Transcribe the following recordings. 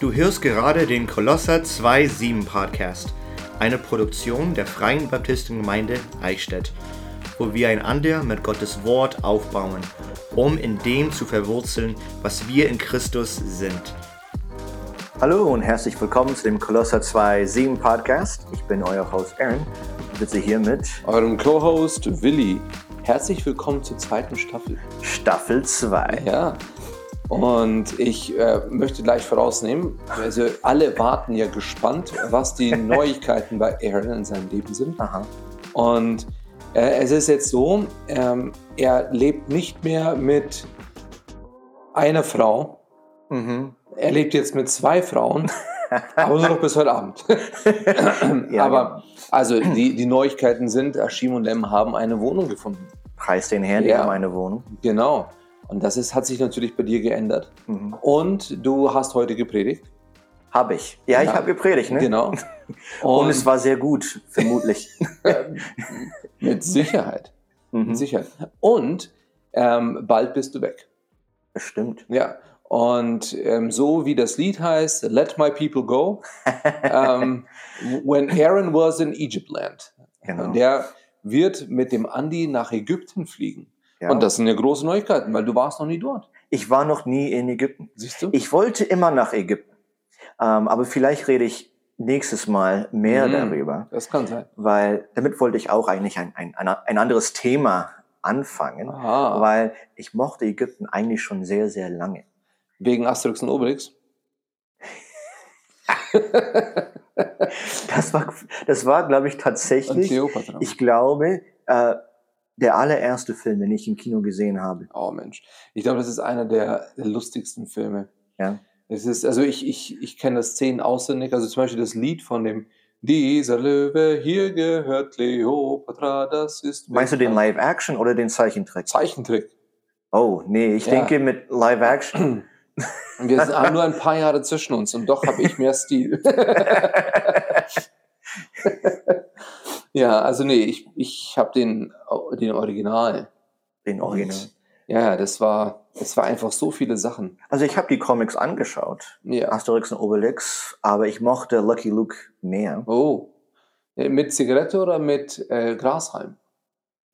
Du hörst gerade den Kolosser 2.7 Podcast, eine Produktion der Freien Baptistengemeinde Eichstätt, wo wir einander mit Gottes Wort aufbauen, um in dem zu verwurzeln, was wir in Christus sind. Hallo und herzlich willkommen zu dem Kolosser 2.7 Podcast. Ich bin euer Host Aaron und sitze hier mit eurem Co-Host Willi. Herzlich willkommen zur zweiten Staffel. Staffel 2. Ja. Und ich äh, möchte gleich vorausnehmen, also alle warten ja gespannt, was die Neuigkeiten bei Aaron in seinem Leben sind. Aha. Und äh, es ist jetzt so, ähm, er lebt nicht mehr mit einer Frau. Mhm. Er lebt jetzt mit zwei Frauen, aber nur noch bis heute Abend. Ja, aber genau. also die, die Neuigkeiten sind, Ashim und Lem haben eine Wohnung gefunden. Preis den Herrn, die Ja. haben eine Wohnung. Genau. Und das ist, hat sich natürlich bei dir geändert. Mhm. Und du hast heute gepredigt. Habe ich. Ja, ich Ja. habe gepredigt, ne? Genau. Und, es war sehr gut, vermutlich. mit Sicherheit. Mhm. Mit Sicherheit. Und ähm, bald bist du weg. Bestimmt. Ja. Und ähm, so wie das Lied heißt, Let My People Go, ähm, when Aaron was in Egypt land. Genau. Und der wird mit dem Andi nach Ägypten fliegen. Ja. Und das sind ja große Neuigkeiten, weil du warst noch nie dort. ich war noch nie in Ägypten. Siehst du? Ich wollte immer nach Ägypten. Ähm, aber vielleicht rede ich nächstes Mal mehr Mhm. darüber, Das kann sein. weil damit wollte ich auch eigentlich ein, ein, ein anderes Thema anfangen, Aha. weil ich mochte Ägypten eigentlich schon sehr, sehr lange. Wegen Asterix und Obelix. Das war, das war glaube ich, Und tatsächlich, Kleopatra. ich glaube, äh, der allererste Film, den ich im Kino gesehen habe. Oh Mensch. Ich glaube, das ist einer der, der lustigsten Filme. Ja. Es ist, also ich, ich, ich kenne das Szenen auswendig. Also zum Beispiel das Lied von dem Dieser Löwe, hier gehört Kleopatra, das ist. Meinst du den bekannt." Live-Action oder den Zeichentrick? Zeichentrick. Oh, nee, ich Ja. denke mit Live-Action. Wir haben nur ein paar Jahre zwischen uns und doch habe ich mehr Stil. ja, also nee, ich, ich habe den, den Original. den Original. Und, ja, das war, das war einfach so viele Sachen. Also ich habe die Comics angeschaut, Ja. Asterix und Obelix, aber ich mochte Lucky Luke mehr. Oh. Ja, Mit Zigarette oder mit äh, Grashalm?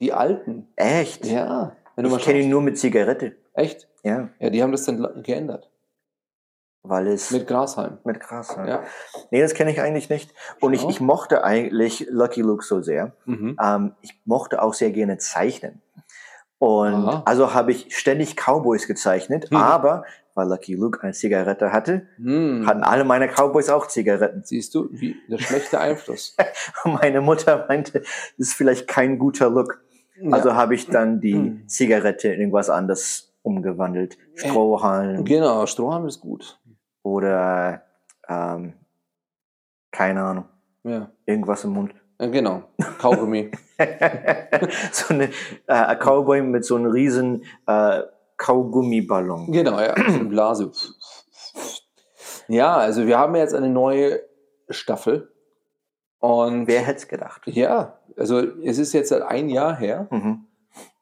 Die alten. Echt? Ja. Ich kenne ihn nur mit Zigarette. Echt? Ja, Ja, die haben das dann geändert. Weil es Mit Grashalm. mit Gras. Ja. Nee, das kenne ich eigentlich nicht. Und ich, ich mochte eigentlich Lucky Luke so sehr. Mhm. Ähm, ich mochte auch sehr gerne zeichnen. Und Aha. also habe ich ständig Cowboys gezeichnet, Hm. aber weil Lucky Luke eine Zigarette hatte, Hm. hatten alle meine Cowboys auch Zigaretten. Siehst du, wie der schlechte Einfluss. Meine Mutter meinte, das ist vielleicht kein guter Look. Also ja. habe ich dann die Hm. Zigarette in irgendwas anderes umgewandelt. Strohhalm Genau, Strohhalm ist gut. Oder ähm, keine Ahnung, Ja. irgendwas im Mund. Ja, genau. Kaugummi. so eine äh, ein Cowboy mit so einem riesen äh, Kaugummiballon. genau, ja. So eine Blase. Ja, also wir haben jetzt eine neue Staffel. Und Wer hätte es gedacht? ja, also es ist jetzt seit ein Jahr her. Mhm.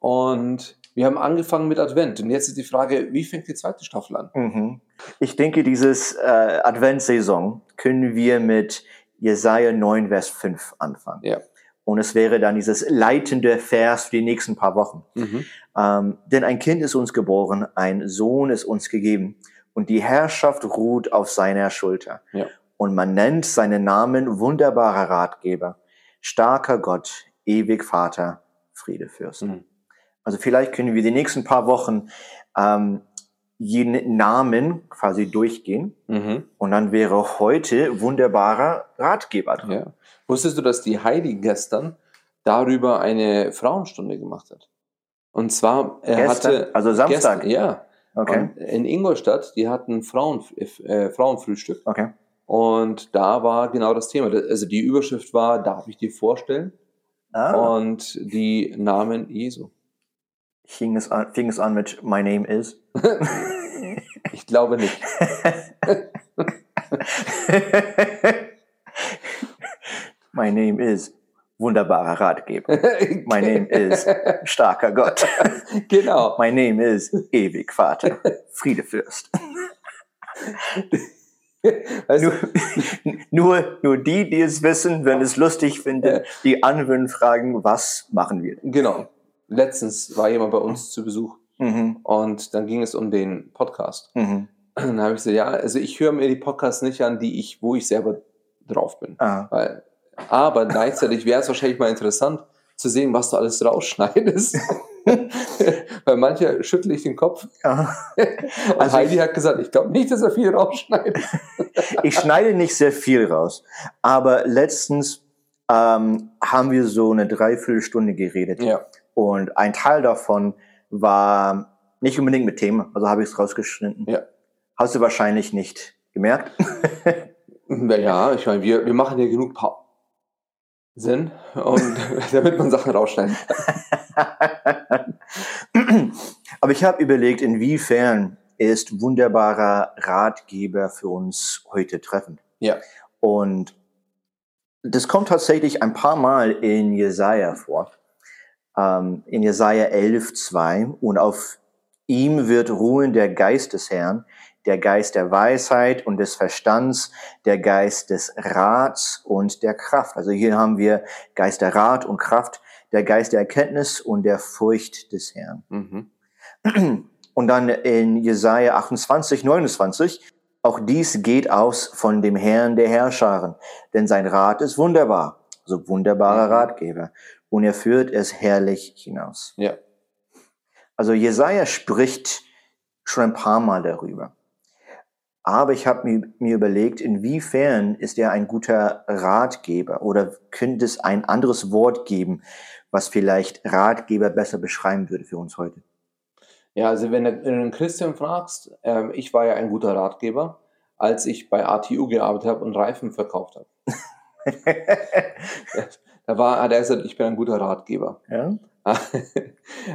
Und wir haben angefangen mit Advent. Und jetzt ist die Frage, wie fängt die zweite Staffel an? Mhm. Ich denke, dieses äh, Adventssaison können wir mit Jesaja 9, Vers 5 anfangen. Ja. Und es wäre dann dieses leitende Vers für die nächsten paar Wochen. Mhm. Ähm, denn ein Kind ist uns geboren, ein Sohn ist uns gegeben und die Herrschaft ruht auf seiner Schulter. Ja. Und man nennt seinen Namen wunderbarer Ratgeber, starker Gott, ewig Vater, Friedefürst. Mhm. Also vielleicht können wir die nächsten paar Wochen ähm, jeden Namen quasi durchgehen Mhm. und dann wäre heute wunderbarer Ratgeber dran. Ja. Wusstest du, dass die Heidi gestern darüber eine Frauenstunde gemacht hat? Und zwar er Gestern, hatte also Samstag. Gestern, ja. Okay, Und in Ingolstadt, die hatten Frauen, äh, Frauenfrühstück okay. und da war genau das Thema. Also die Überschrift war, darf ich dir vorstellen? Ah, Und die Namen Jesu. Fing, es an, fing es an mit My name is. Ich glaube nicht. My name is wunderbarer Ratgeber. My name is starker Gott. genau. My name is ewig Vater, Friedefürst. Weißt du? Nur, nur, nur die, die es wissen, wenn es lustig finden, die anderen fragen, was machen wir? Genau. Letztens war jemand bei uns zu Besuch Mhm. und dann ging es um den Podcast. Mhm. Dann habe ich gesagt, ja, also ich höre mir die Podcasts nicht an, die ich, wo ich selber drauf bin. Ah. Weil, aber gleichzeitig wäre es wahrscheinlich mal interessant zu sehen, was du alles rausschneidest. Weil mancher schüttle ich den Kopf. Ja. Und Also Heidi ich- hat gesagt, ich glaube nicht, dass er viel rausschneidet. Ich schneide nicht sehr viel raus, aber letztens ähm, haben wir so eine Dreiviertelstunde geredet Ja. Und ein Teil davon war nicht unbedingt mit Thema, also habe ich es rausgeschnitten. Ja. Hast du wahrscheinlich nicht gemerkt? Ja, ich meine, wir, wir machen ja genug pa Sinn, und damit man Sachen rausschneiden kann. Aber ich habe überlegt, inwiefern ist wunderbarer Ratgeber für uns heute treffend. Ja. Und das kommt tatsächlich ein paar Mal in Jesaja vor. Ähm, in Jesaja 11, 2. Und auf ihm wird ruhen der Geist des Herrn, der Geist der Weisheit und des Verstands, der Geist des Rats und der Kraft. Also hier haben wir Geist der Rat und Kraft, der Geist der Erkenntnis und der Furcht des Herrn. Mhm. Und dann in Jesaja 28, 29, auch dies geht aus von dem Herrn der Herrscharen, denn sein Rat ist wunderbar, also wunderbarer Mhm. Ratgeber, und er führt es herrlich hinaus. Ja. Also Jesaja spricht schon ein paar Mal darüber. Aber ich habe mir, mir überlegt, inwiefern ist er ein guter Ratgeber oder könnte es ein anderes Wort geben, was vielleicht Ratgeber besser beschreiben würde für uns heute? Ja, also wenn du einen Christian fragst, ähm, ich war ja ein guter Ratgeber, als ich bei ATU gearbeitet habe und Reifen verkauft habe. Da war, hat er gesagt, ich bin ein guter Ratgeber. ja?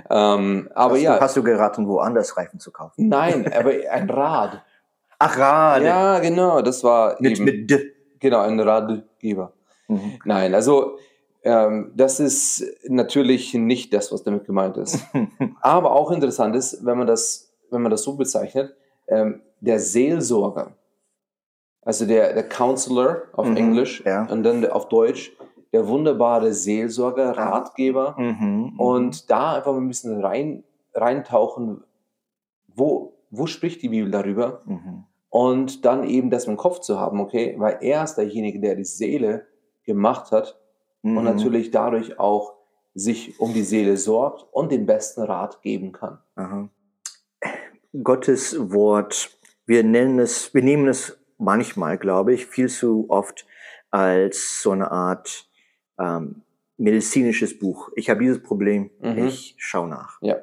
ähm, aber hast, ja, du, hast du geraten, woanders Reifen zu kaufen? nein, aber ein Rad. Ach, Rade. Ja, genau, das war mit, eben, mit D. genau, ein Ratgeber. Mhm. Nein, also ähm, das ist natürlich nicht das, was damit gemeint ist. Aber auch interessant ist, wenn man das, wenn man das so bezeichnet, ähm, der Seelsorger, also der, der Counselor auf Mhm, Englisch ja. und dann auf Deutsch der wunderbare Seelsorger, Ratgeber Mhm, mhm. und da einfach mal ein bisschen rein, reintauchen, wo, wo spricht die Bibel darüber Mhm. und dann eben das im Kopf zu haben, okay, weil er ist derjenige, der die Seele gemacht hat Mhm. und natürlich dadurch auch sich um die Seele sorgt und den besten Rat geben kann. Aha. Gottes Wort, wir nennen es, wir nehmen es manchmal, glaube ich, viel zu oft als so eine Art ähm, medizinisches Buch. Ich habe dieses Problem, Mhm. ich schaue nach. Ja.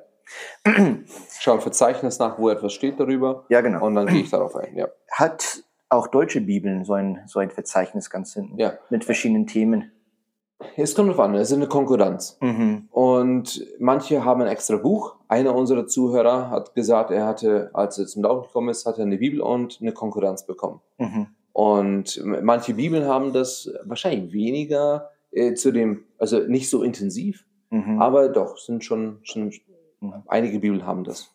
Schau ein Verzeichnis nach, wo etwas steht darüber Ja, genau. und dann gehe ich darauf ein. Ja. Hat auch deutsche Bibeln so ein, so ein Verzeichnis ganz hinten ja. mit verschiedenen Themen. Es kommt drauf an, es ist eine Konkurrenz. Mhm. Und manche haben ein extra Buch. Einer unserer Zuhörer hat gesagt, er hatte, als er zum Glauben gekommen ist, hat er eine Bibel und eine Konkurrenz bekommen. Mhm. Und manche Bibeln haben das wahrscheinlich weniger äh, zu dem, also nicht so intensiv, Mhm. aber doch, sind schon, schon Mhm. einige Bibeln haben das.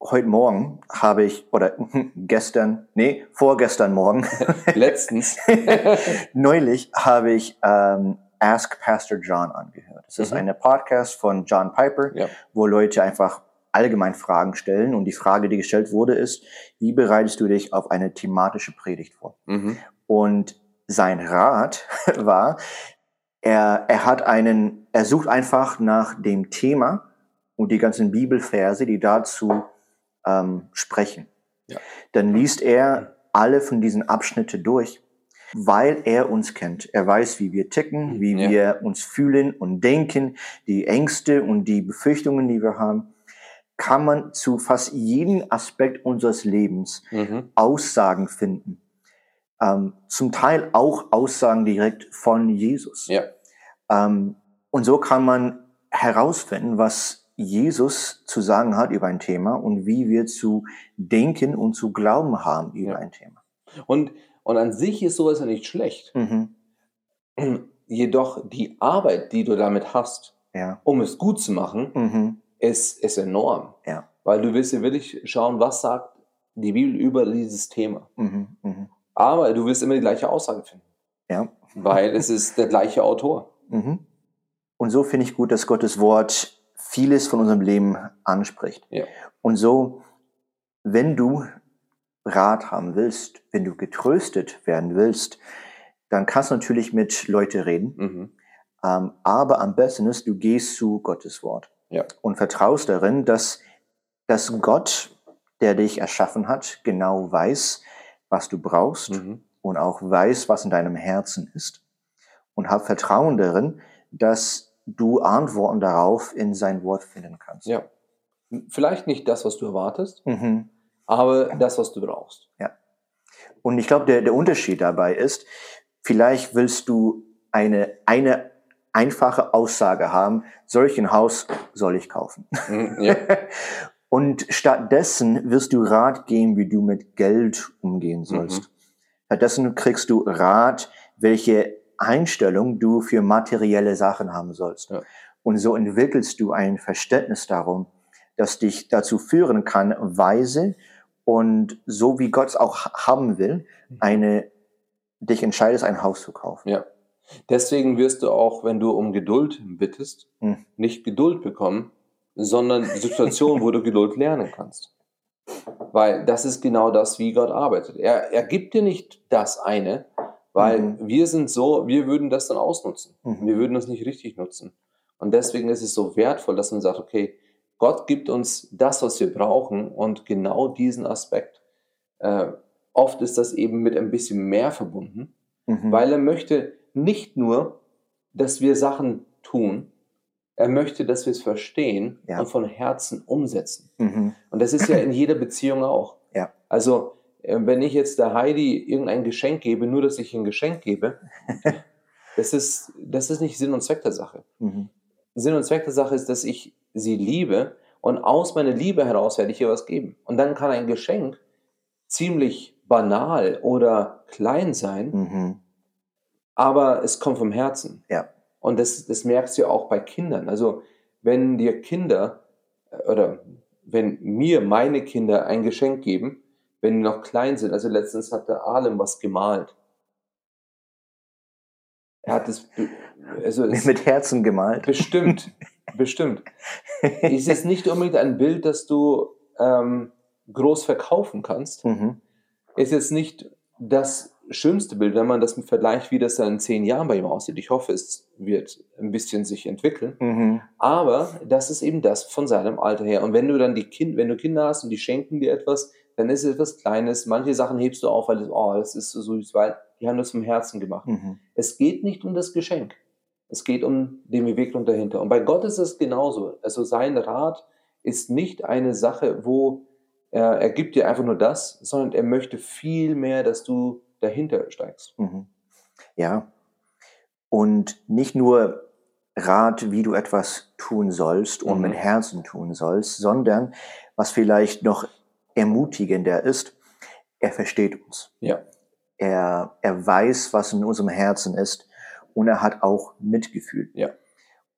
Heute Morgen habe ich, oder gestern, nee, vorgestern Morgen, Letztens. neulich habe ich ähm, Ask Pastor John angehört. Das ist Mhm. eine Podcast von John Piper, Ja. wo Leute einfach allgemein Fragen stellen. Und die Frage, die gestellt wurde, ist, wie bereitest du dich auf eine thematische Predigt vor? Mhm. Und sein Rat war, er, er hat einen, er sucht einfach nach dem Thema und die ganzen Bibelverse, die dazu ähm, sprechen. Ja. Dann liest er alle von diesen Abschnitte durch, weil er uns kennt. Er weiß, wie wir ticken, wie Ja. wir uns fühlen und denken, die Ängste und die Befürchtungen, die wir haben, kann man zu fast jedem Aspekt unseres Lebens Mhm. Aussagen finden. Ähm, zum Teil auch Aussagen direkt von Jesus. Ja. Ähm, und so kann man herausfinden, was Jesus zu sagen hat über ein Thema und wie wir zu denken und zu glauben haben über Ja. ein Thema. Und, und an sich ist sowas ja nicht schlecht. Mhm. Jedoch die Arbeit, die du damit hast, Ja. um es gut zu machen, Mhm. ist, ist enorm. Ja. Weil du willst ja wirklich schauen, was sagt die Bibel über dieses Thema. Mhm. Aber du wirst immer die gleiche Aussage finden, Ja. weil es ist der gleiche Autor. Mhm. Und so finde ich gut, dass Gottes Wort vieles von unserem Leben anspricht. Ja. Und so, wenn du Rat haben willst, wenn du getröstet werden willst, dann kannst du natürlich mit Leuten reden. Mhm. Ähm, aber am besten ist, du gehst zu Gottes Wort Ja. und vertraust darin, dass, dass Gott, der dich erschaffen hat, genau weiß, was du brauchst Mhm. und auch weiß, was in deinem Herzen ist. Und hab Vertrauen darin, dass du Antworten darauf in sein Wort finden kannst. Ja. Vielleicht nicht das, was du erwartest, Mhm. aber das, was du brauchst. Und ich glaube, der, der Unterschied dabei ist, vielleicht willst du eine, eine einfache Aussage haben, solch ein Haus soll ich kaufen. Mhm. Ja. Und stattdessen wirst du Rat geben, wie du mit Geld umgehen sollst. Stattdessen kriegst du Rat, welche Einstellung du für materielle Sachen haben sollst. Ja. Und so entwickelst du ein Verständnis darum, das dich dazu führen kann, weise und so wie Gott es auch haben will, eine, dich entscheidest, ein Haus zu kaufen. Ja. Deswegen wirst du auch, wenn du um Geduld bittest, Mhm. nicht Geduld bekommen, sondern Situationen, wo du Geduld lernen kannst. Weil das ist genau das, wie Gott arbeitet. Er, er gibt dir nicht das eine, weil Mhm. wir sind so, wir würden das dann ausnutzen. Mhm. Wir würden das nicht richtig nutzen. Und deswegen ist es so wertvoll, dass man sagt, okay, Gott gibt uns das, was wir brauchen und genau diesen Aspekt. Äh, oft ist das eben mit ein bisschen mehr verbunden, Mhm. weil er möchte nicht nur, dass wir Sachen tun, er möchte, dass wir es verstehen Ja. und von Herzen umsetzen. Mhm. Und das ist ja in jeder Beziehung auch. Ja. Also, äh, wenn ich jetzt der Heidi irgendein Geschenk gebe, nur dass ich ein Geschenk gebe, das ist, das ist nicht Sinn und Zweck der Sache. Mhm. Sinn und Zweck der Sache ist, dass ich sie liebe und aus meiner Liebe heraus werde ich ihr was geben. Und dann kann ein Geschenk ziemlich banal oder klein sein, Mhm. aber es kommt vom Herzen. Ja. Und das, das merkst du ja auch bei Kindern. Also wenn dir Kinder äh, oder wenn mir meine Kinder ein Geschenk geben, wenn die noch klein sind, also letztens hat der Alem was gemalt. Er hat es, also es Mit Herzen gemalt. bestimmt, bestimmt. Ist jetzt nicht unbedingt ein Bild, das du ähm, groß verkaufen kannst. Mhm. Ist jetzt nicht das schönste Bild, wenn man das vergleicht, wie das dann in zehn Jahren bei ihm aussieht. Ich hoffe, es wird ein bisschen sich entwickeln. Mhm. Aber das ist eben das von seinem Alter her. Und wenn du dann die kind, wenn du Kinder hast und die schenken dir etwas, dann ist es etwas Kleines. Manche Sachen hebst du auf, weil das, oh, das ist so süß, weil die haben das vom Herzen gemacht. Mhm. Es geht nicht um das Geschenk. Es geht um den Beweggrund dahinter. Und bei Gott ist es genauso. Also sein Rat ist nicht eine Sache, wo er, er gibt dir einfach nur das, sondern er möchte viel mehr, dass du dahinter steigst. Mhm. Ja. Und nicht nur Rat, wie du etwas tun sollst und Mhm. mit Herzen tun sollst, sondern was vielleicht noch ermutigender ist, er versteht uns. Ja. Er, er weiß, was in unserem Herzen ist und er hat auch Mitgefühl. Ja.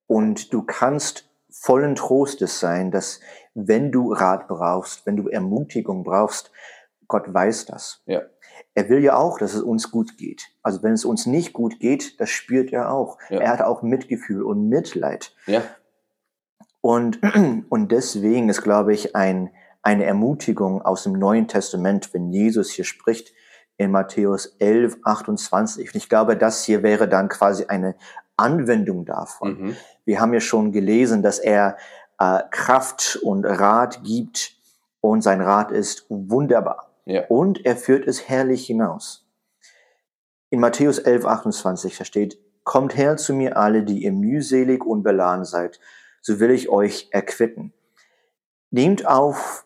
Und du kannst vollen Trostes sein, dass wenn du Rat brauchst, wenn du Ermutigung brauchst, Gott weiß das. Ja. Er will ja auch, dass es uns gut geht. Also wenn es uns nicht gut geht, das spürt er auch. Ja. Er hat auch Mitgefühl und Mitleid. Ja. Und, und deswegen ist, glaube ich, ein, eine Ermutigung aus dem Neuen Testament, wenn Jesus hier spricht in Matthäus 11, 28. Und ich glaube, das hier wäre dann quasi eine Anwendung davon. Mhm. Wir haben ja schon gelesen, dass er äh, Kraft und Rat gibt und sein Rat ist wunderbar. Ja. Und er führt es herrlich hinaus. In Matthäus 11, 28, da steht, Kommt her zu mir alle, die ihr mühselig und beladen seid, so will ich euch erquicken. Nehmt auf,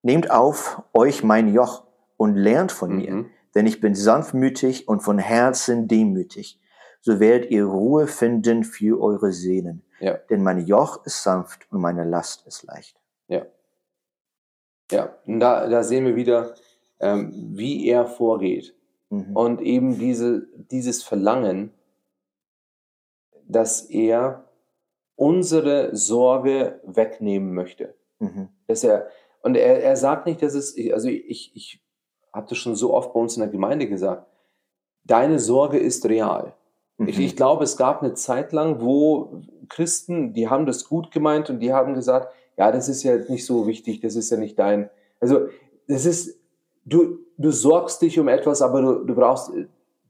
nehmt auf euch mein Joch und lernt von mir, Mhm. denn ich bin sanftmütig und von Herzen demütig. So werdet ihr Ruhe finden für eure Seelen. Ja. Denn mein Joch ist sanft und meine Last ist leicht. Ja, und da, da sehen wir wieder, ähm, wie er vorgeht. Mhm. Und eben diese, dieses Verlangen, dass er unsere Sorge wegnehmen möchte. Mhm. Dass er, Und er, er sagt nicht, dass es, also ich, ich habe das schon so oft bei uns in der Gemeinde gesagt, deine Sorge ist real. Mhm. Ich, ich glaube, es gab eine Zeit lang, wo Christen, die haben das gut gemeint und die haben gesagt, ja, das ist ja nicht so wichtig, das ist ja nicht dein. Also, das ist, du, du sorgst dich um etwas, aber du, du brauchst,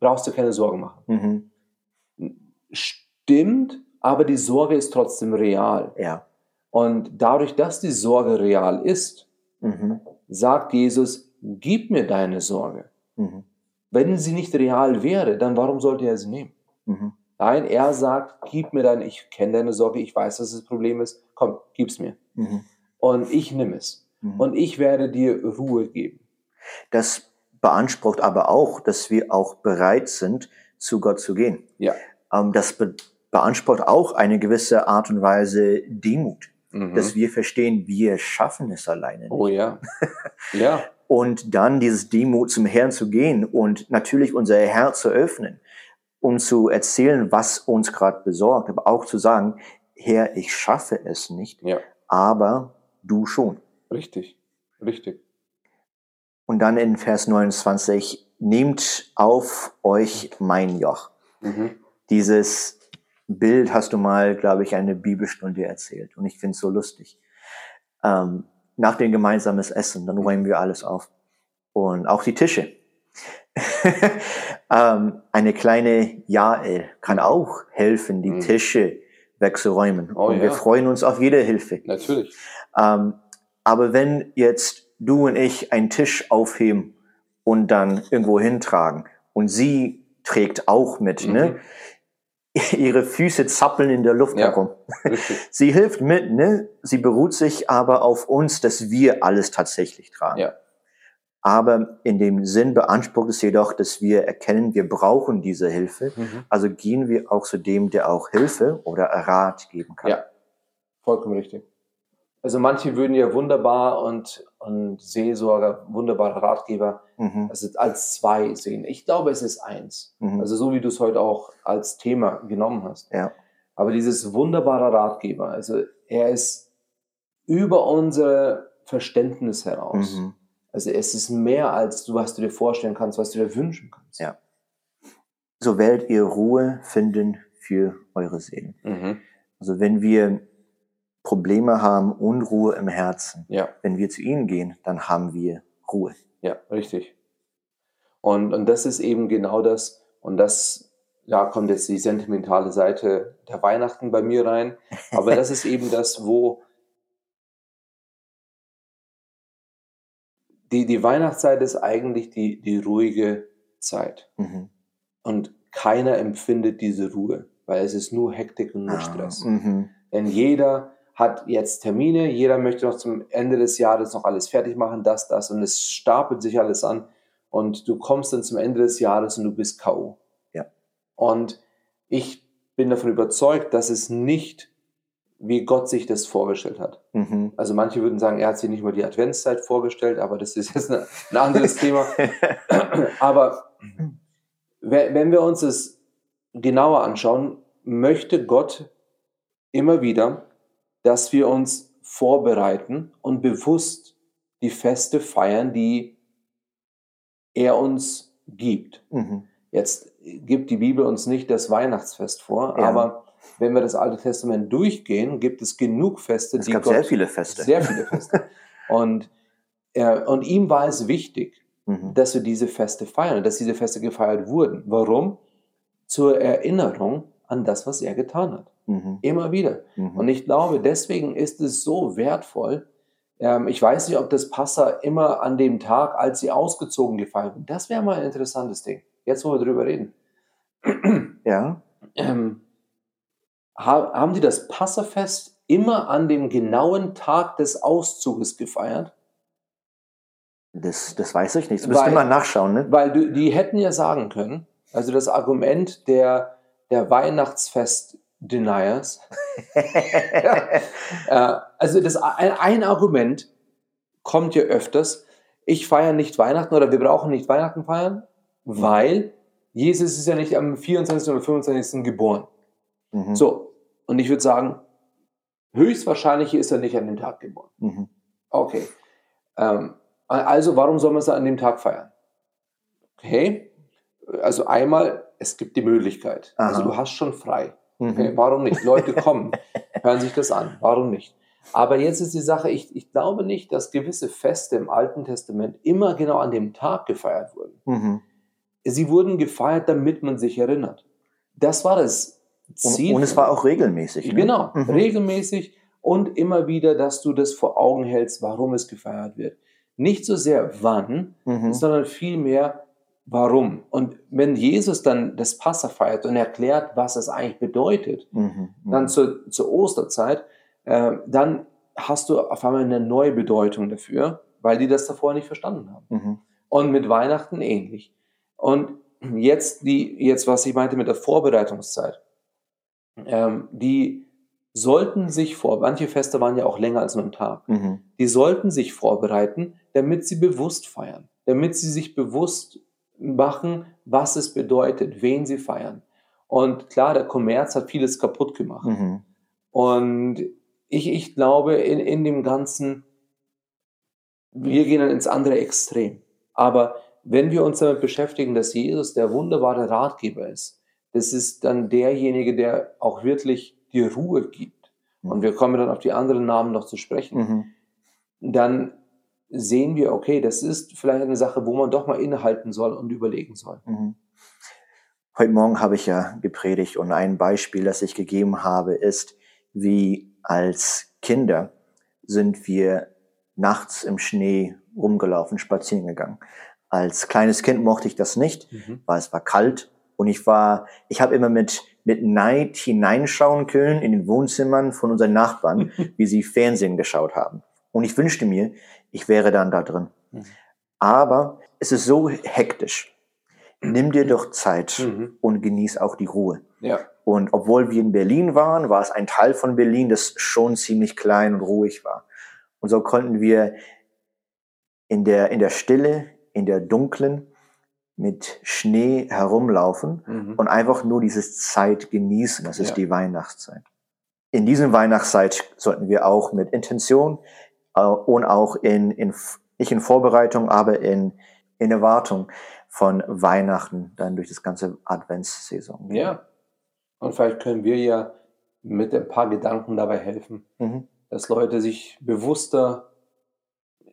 brauchst dir keine Sorgen machen. Mhm. Stimmt, aber die Sorge ist trotzdem real. Ja. Und dadurch, dass die Sorge real ist, mhm. sagt Jesus, gib mir deine Sorge. Mhm. Wenn sie nicht real wäre, dann warum sollte er sie nehmen? Mhm. Nein, er sagt, gib mir deine, ich kenne deine Sorge, ich weiß, dass das Problem ist, komm, gib's mir. Mhm. Und ich nehme es. Mhm. Und ich werde dir Ruhe geben. Das beansprucht aber auch, dass wir auch bereit sind, zu Gott zu gehen. Ja. Ähm, das be beansprucht auch eine gewisse Art und Weise Demut, mhm. dass wir verstehen, wir schaffen es alleine nicht. Oh ja. ja. und dann dieses Demut zum Herrn zu gehen und natürlich unser Herz zu öffnen, um zu erzählen, was uns gerade besorgt, aber auch zu sagen, Herr, ich schaffe es nicht, ja. aber du schon. Richtig, richtig. Und dann in Vers 29, nehmt auf euch mein Joch. Mhm. Dieses Bild hast du mal, glaube ich, eine Bibelstunde erzählt. Und ich finde es so lustig. Ähm, nach dem gemeinsamen Essen, dann räumen wir alles auf. Und auch die Tische. ähm, eine kleine Jael kann auch helfen, die mhm. Tische wegzuräumen. Oh, und ja. wir freuen uns auf jede Hilfe. Natürlich. Ähm, aber wenn jetzt du und ich einen Tisch aufheben und dann irgendwo hintragen und sie trägt auch mit, ne? mhm. ne? Ihre Füße zappeln in der Luft ja, herum. sie hilft mit, ne? Sie beruht sich aber auf uns, dass wir alles tatsächlich tragen. Ja. Aber in dem Sinn beansprucht es jedoch, dass wir erkennen, wir brauchen diese Hilfe. Mhm. Also gehen wir auch zu dem, der auch Hilfe oder Rat geben kann. Ja, vollkommen richtig. Also manche würden ja wunderbar und, und Seelsorger, wunderbare Ratgeber, mhm. also als zwei sehen. Ich glaube, es ist eins. Mhm. Also so wie du es heute auch als Thema genommen hast. Ja. Aber dieses wunderbare Ratgeber, also er ist über unser Verständnis heraus. Mhm. Also es ist mehr als du, was du dir vorstellen kannst, was du dir wünschen kannst. Ja. So werdet ihr Ruhe finden für eure Seelen. Mhm. Also wenn wir Probleme haben, Unruhe im Herzen, ja. wenn wir zu ihnen gehen, dann haben wir Ruhe. Ja, richtig. Und, und das ist eben genau das, und das, da kommt jetzt die sentimentale Seite der Weihnachten bei mir rein, aber das ist eben das, wo die, die Weihnachtszeit ist eigentlich die, die ruhige Zeit. Mhm. Und keiner empfindet diese Ruhe, weil es ist nur Hektik und nur ah, Stress. Mhm. Denn jeder hat jetzt Termine, jeder möchte noch zum Ende des Jahres noch alles fertig machen, das, das, und es stapelt sich alles an. Und du kommst dann zum Ende des Jahres und du bist K.O. Ja. Und ich bin davon überzeugt, dass es nicht wie Gott sich das vorgestellt hat. Mhm. Also manche würden sagen, er hat sich nicht mal die Adventszeit vorgestellt, aber das ist jetzt ein anderes Thema. aber wenn wir uns das genauer anschauen, möchte Gott immer wieder, dass wir uns vorbereiten und bewusst die Feste feiern, die er uns gibt. Mhm. Jetzt gibt die Bibel uns nicht das Weihnachtsfest vor, ja. aber wenn wir das Alte Testament durchgehen, gibt es genug Feste. Es die gab Gott, sehr viele Feste. Sehr viele Feste. und, äh, und ihm war es wichtig, mhm. dass wir diese Feste feiern, dass diese Feste gefeiert wurden. Warum? Zur Erinnerung an das, was er getan hat. Mhm. Immer wieder. Mhm. Und ich glaube, deswegen ist es so wertvoll. Ähm, ich weiß nicht, ob das Passa immer an dem Tag, als sie ausgezogen gefeiert wird. Das wäre mal ein interessantes Ding. Jetzt, wo wir drüber reden. Ja. Ähm, haben die das Passafest immer an dem genauen Tag des Auszuges gefeiert? Das, das weiß ich nicht. Das müsste man nachschauen. Ne? Weil du, die hätten ja sagen können, also das Argument der, der Weihnachtsfest-Deniers, ja, also das, ein, ein Argument kommt ja öfters, ich feiere nicht Weihnachten oder wir brauchen nicht Weihnachten feiern, weil Jesus ist ja nicht am 24. oder 25. geboren. Mhm. So, und ich würde sagen, höchstwahrscheinlich ist er nicht an dem Tag geboren. Mhm. Okay. Ähm, also warum soll man es an dem Tag feiern? Okay, also einmal, es gibt die Möglichkeit. Aha. Also du hast schon frei. Mhm. Okay, warum nicht? Leute kommen, hören sich das an. Warum nicht? Aber jetzt ist die Sache, ich, ich glaube nicht, dass gewisse Feste im Alten Testament immer genau an dem Tag gefeiert wurden. Mhm. Sie wurden gefeiert, damit man sich erinnert. Das war das Ziel. Und, und es war auch regelmäßig. Ne? Genau, Mhm. regelmäßig und immer wieder, dass du das vor Augen hältst, warum es gefeiert wird. Nicht so sehr wann, Mhm. sondern vielmehr warum. Und wenn Jesus dann das Passa feiert und erklärt, was es eigentlich bedeutet, Mhm. Mhm. dann zur, zur Osterzeit, äh, dann hast du auf einmal eine neue Bedeutung dafür, weil die das davor nicht verstanden haben. Mhm. Und mit Weihnachten ähnlich. Und jetzt, die, jetzt was ich meinte mit der Vorbereitungszeit, ähm, die sollten sich vor, manche Feste waren ja auch länger als nur ein Tag, Mhm. die sollten sich vorbereiten, damit sie bewusst feiern, damit sie sich bewusst machen, was es bedeutet, wen sie feiern. Und klar, der Kommerz hat vieles kaputt gemacht. Mhm. Und ich, ich glaube, in, in dem Ganzen, wir gehen dann ins andere Extrem. Aber wenn wir uns damit beschäftigen, dass Jesus der wunderbare Ratgeber ist, das ist dann derjenige, der auch wirklich die Ruhe gibt. Und wir kommen dann auf die anderen Namen noch zu sprechen. Mhm. Dann sehen wir, okay, das ist vielleicht eine Sache, wo man doch mal innehalten soll und überlegen soll. Mhm. Heute Morgen habe ich ja gepredigt und ein Beispiel, das ich gegeben habe, ist, wie als Kinder sind wir nachts im Schnee rumgelaufen, spazieren gegangen. Als kleines Kind mochte ich das nicht, weil es war kalt und ich war, ich habe immer mit mit Neid hineinschauen können in den Wohnzimmern von unseren Nachbarn, wie sie Fernsehen geschaut haben. Und ich wünschte mir, ich wäre dann da drin. Mhm. Aber es ist so hektisch. Nimm dir doch Zeit Mhm. und genieß auch die Ruhe. Ja, Und obwohl wir in Berlin waren, war es ein Teil von Berlin, das schon ziemlich klein und ruhig war. Und so konnten wir in der, in der Stille, in der dunklen, mit Schnee herumlaufen mhm. und einfach nur diese Zeit genießen. Das ist Ja. die Weihnachtszeit. In diesem Weihnachtszeit sollten wir auch mit Intention und auch in, in, nicht in Vorbereitung, aber in, in Erwartung von Weihnachten dann durch das ganze Adventssaison. ja. Und vielleicht können wir ja mit ein paar Gedanken dabei helfen. Mhm. dass Leute sich bewusster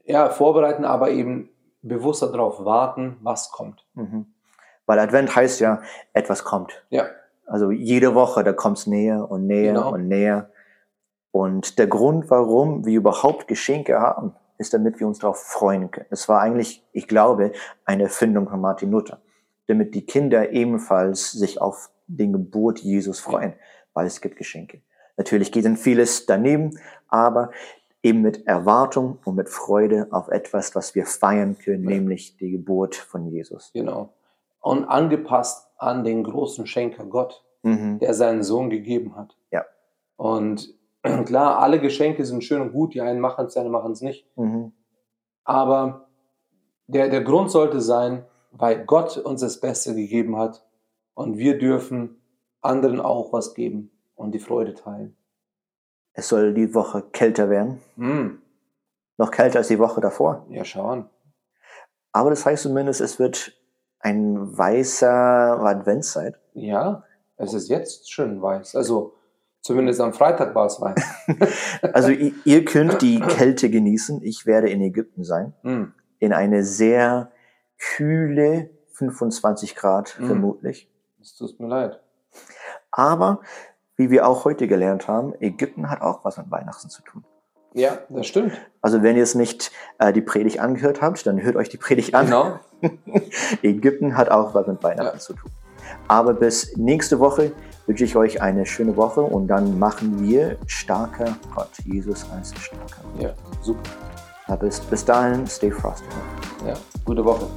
ja, vorbereiten, aber eben bewusster darauf warten, was kommt. Mhm. Weil Advent heißt ja, etwas kommt. Ja, Also jede Woche, da kommt es näher und näher Genau. und näher. Und der Grund, warum wir überhaupt Geschenke haben, ist, damit wir uns darauf freuen können. Es war eigentlich, ich glaube, eine Erfindung von Martin Luther, damit die Kinder ebenfalls sich auf den Geburt Jesus freuen, weil es gibt Geschenke. Natürlich geht dann vieles daneben, aber eben mit Erwartung und mit Freude auf etwas, was wir feiern können, Ja. nämlich die Geburt von Jesus. genau. Und angepasst an den großen Schenker Gott, Mhm. der seinen Sohn gegeben hat. Ja. Und klar, alle Geschenke sind schön und gut, die einen machen es, die anderen machen es nicht. Mhm. Aber der, der Grund sollte sein, weil Gott uns das Beste gegeben hat und wir dürfen anderen auch was geben und die Freude teilen. Es soll die Woche kälter werden. Hm, Noch kälter als die Woche davor. ja, schau an. Aber das heißt zumindest, es wird ein weißer Adventszeit. Ja, es ist jetzt schön weiß. Also zumindest am Freitag war es weiß. Also ihr könnt die Kälte genießen. Ich werde in Ägypten sein. Hm, In eine sehr kühle 25 Grad Mhm. vermutlich. Es tut mir leid. Aber wie wir auch heute gelernt haben, Ägypten hat auch was mit Weihnachten zu tun. Ja, das stimmt. Also wenn ihr es nicht äh, die Predigt angehört habt, dann hört euch die Predigt an. Genau. Ägypten hat auch was mit Weihnachten Ja. zu tun. Aber bis nächste Woche wünsche ich euch eine schöne Woche und dann machen wir starker Gott, Jesus als starker. Gott. Ja, super. Bis, bis dahin, stay frosty. Ja, gute Woche.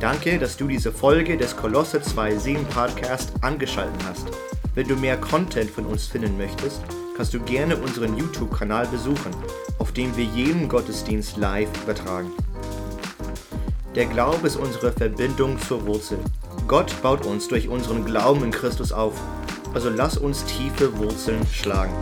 Danke, dass du diese Folge des Kolosse 2.7 Podcast angeschaltet hast. Wenn du mehr Content von uns finden möchtest, kannst du gerne unseren YouTube-Kanal besuchen, auf dem wir jeden Gottesdienst live übertragen. Der Glaube ist unsere Verbindung zur Wurzel. Gott baut uns durch unseren Glauben in Christus auf. Also lass uns tiefe Wurzeln schlagen.